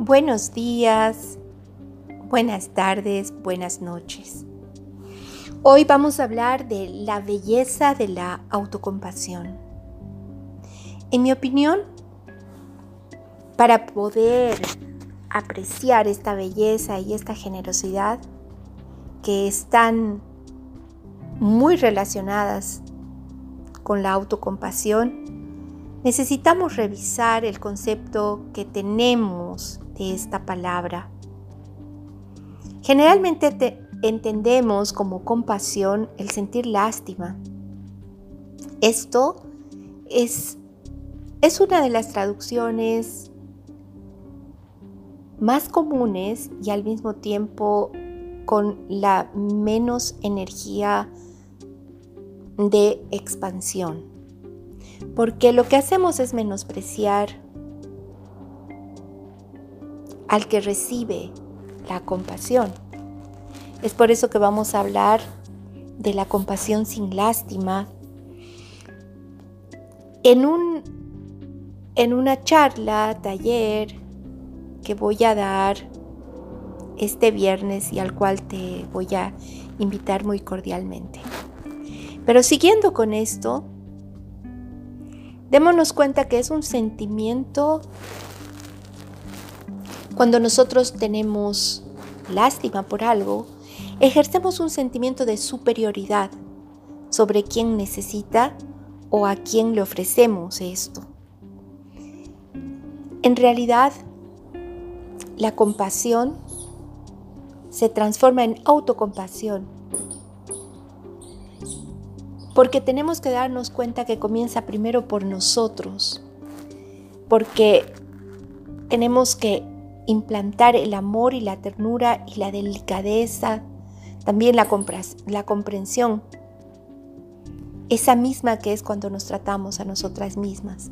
Buenos días, buenas tardes, buenas noches. Hoy vamos a hablar de la belleza de la autocompasión. En mi opinión, para poder apreciar esta belleza y esta generosidad que están muy relacionadas con la autocompasión, necesitamos revisar el concepto que tenemos esta palabra. Generalmente entendemos como compasión el sentir lástima. Esto es, es una de las traducciones más comunes y al mismo tiempo con la menos energía de expansión. Porque lo que hacemos es menospreciar al que recibe la compasión. Es por eso que vamos a hablar de la compasión sin lástima en, un, en una charla, taller que voy a dar este viernes y al cual te voy a invitar muy cordialmente. Pero siguiendo con esto, démonos cuenta que es un sentimiento cuando nosotros tenemos lástima por algo, ejercemos un sentimiento de superioridad sobre quien necesita o a quien le ofrecemos esto. En realidad, la compasión se transforma en autocompasión, porque tenemos que darnos cuenta que comienza primero por nosotros, porque tenemos que implantar el amor y la ternura y la delicadeza, también la, comprensión, esa misma que es cuando nos tratamos a nosotras mismas,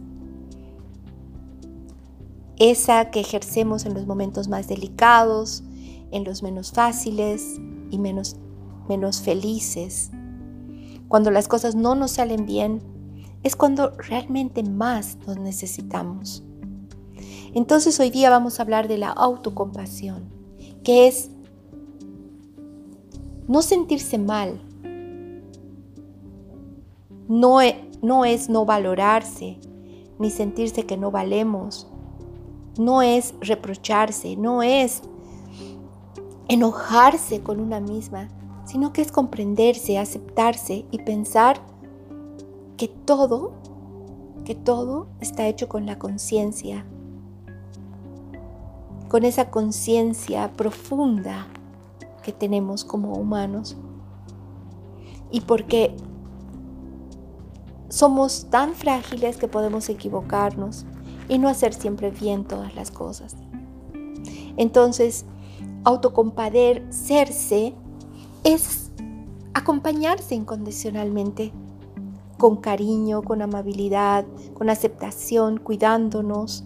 esa que ejercemos en los momentos más delicados, en los menos fáciles y menos, menos felices. Cuando las cosas no nos salen bien, es cuando realmente más nos necesitamos. Entonces hoy día vamos a hablar de la autocompasión, que es no sentirse mal, no es, no es no valorarse, ni sentirse que no valemos, no es reprocharse, no es enojarse con una misma, sino que es comprenderse, aceptarse y pensar que todo, que todo está hecho con la conciencia con esa conciencia profunda que tenemos como humanos. Y porque somos tan frágiles que podemos equivocarnos y no hacer siempre bien todas las cosas. Entonces, autocompadecerse es acompañarse incondicionalmente, con cariño, con amabilidad, con aceptación, cuidándonos,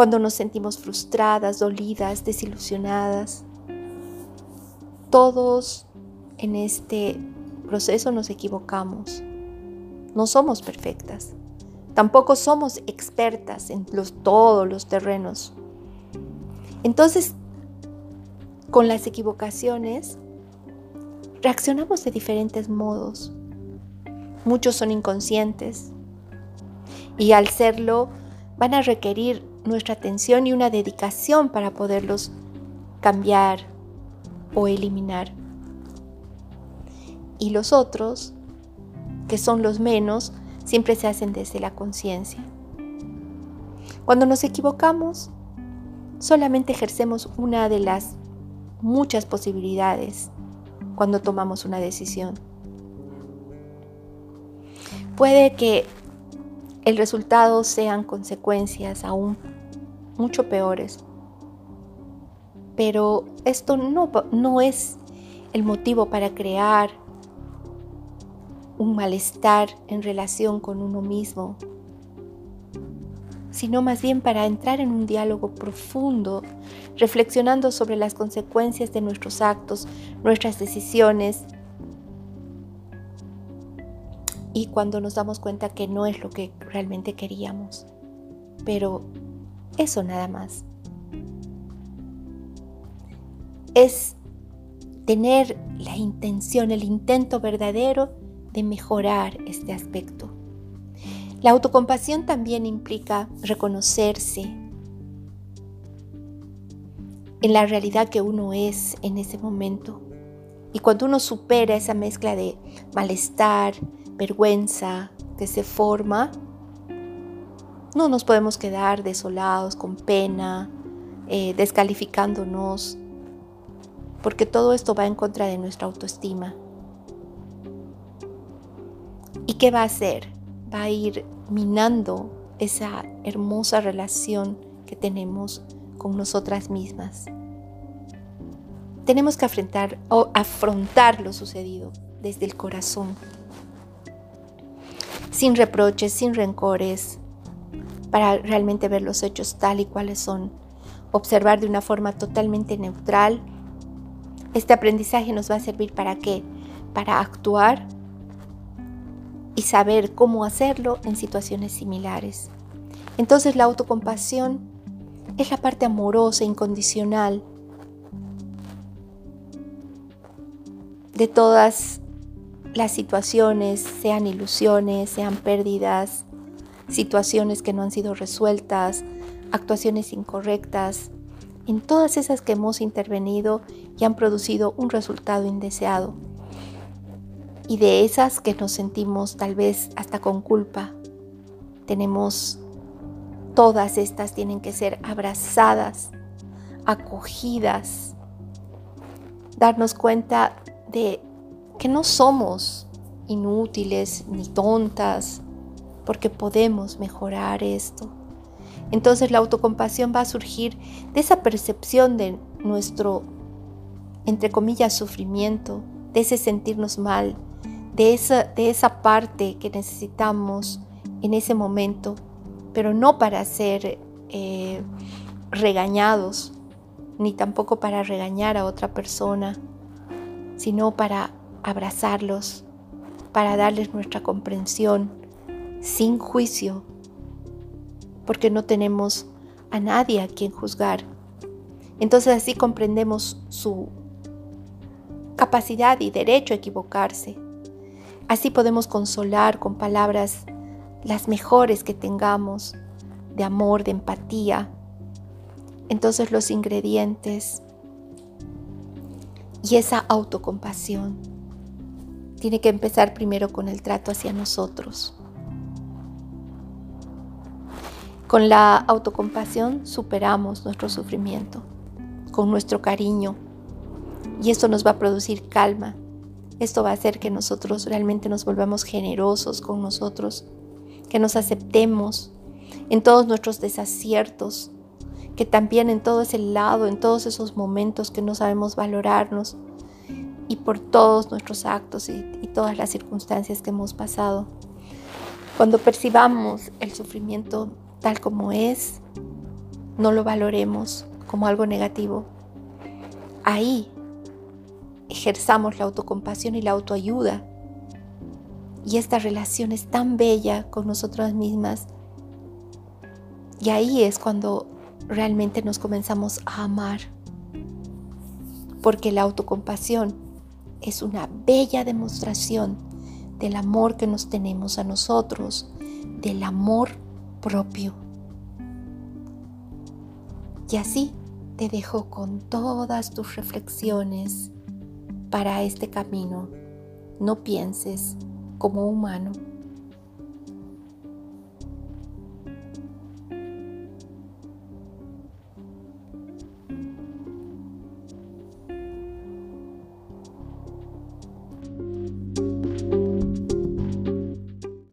cuando nos sentimos frustradas, dolidas, desilusionadas. Todos en este proceso nos equivocamos. No somos perfectas. Tampoco somos expertas en todos los terrenos. Entonces, con las equivocaciones, reaccionamos de diferentes modos. Muchos son inconscientes y al serlo van a requerir nuestra atención y una dedicación para poderlos cambiar o eliminar. Y los otros, que son los menos, siempre se hacen desde la conciencia. Cuando nos equivocamos, solamente ejercemos una de las muchas posibilidades cuando tomamos una decisión. Puede que el resultado sean consecuencias aún mucho peores. Pero esto no, no es el motivo para crear un malestar en relación con uno mismo, sino más bien para entrar en un diálogo profundo, reflexionando sobre las consecuencias de nuestros actos, nuestras decisiones y cuando nos damos cuenta que no es lo que realmente queríamos. Pero eso nada más. es tener la intención, el intento verdadero de mejorar este aspecto. La autocompasión también implica reconocerse en la realidad que uno es en ese momento. Y cuando uno supera esa mezcla de malestar, vergüenza que se forma, no nos podemos quedar desolados, con pena, eh, descalificándonos, porque todo esto va en contra de nuestra autoestima. ¿Y qué va a hacer? Va a ir minando esa hermosa relación que tenemos con nosotras mismas. Tenemos que afrontar, o afrontar lo sucedido desde el corazón, sin reproches, sin rencores, para realmente ver los hechos tal y cuales son, observar de una forma totalmente neutral. Este aprendizaje nos va a servir para qué? Para actuar y saber cómo hacerlo en situaciones similares. Entonces la autocompasión es la parte amorosa, incondicional de todas las situaciones, sean ilusiones, sean pérdidas, situaciones que no han sido resueltas, actuaciones incorrectas, en todas esas que hemos intervenido y han producido un resultado indeseado. Y de esas que nos sentimos tal vez hasta con culpa, tenemos, todas estas tienen que ser abrazadas, acogidas, darnos cuenta de que no somos inútiles ni tontas, porque podemos mejorar esto. Entonces la autocompasión va a surgir de esa percepción de nuestro, entre comillas, sufrimiento, de ese sentirnos mal, de esa, de esa parte que necesitamos en ese momento, pero no para ser eh, regañados, ni tampoco para regañar a otra persona, sino para abrazarlos, para darles nuestra comprensión, sin juicio, porque no tenemos a nadie a quien juzgar. Entonces así comprendemos su capacidad y derecho a equivocarse. Así podemos consolar con palabras las mejores que tengamos, de amor, de empatía. Entonces los ingredientes y esa autocompasión tiene que empezar primero con el trato hacia nosotros. Con la autocompasión superamos nuestro sufrimiento, con nuestro cariño, y esto nos va a producir calma. Esto va a hacer que nosotros realmente nos volvamos generosos con nosotros, que nos aceptemos en todos nuestros desaciertos, que también en todo ese lado, en todos esos momentos que no sabemos valorarnos y por todos nuestros actos y, todas las circunstancias que hemos pasado. Cuando percibamos el sufrimiento tal como es, no lo valoremos como algo negativo. Ahí ejerzamos la autocompasión y la autoayuda. Y esta relación es tan bella con nosotras mismas. Y ahí es cuando realmente nos comenzamos a amar. Porque la autocompasión es una bella demostración del amor que nos tenemos a nosotros, del amor propio. Y así te dejo con todas tus reflexiones para este camino. No pienses como humano.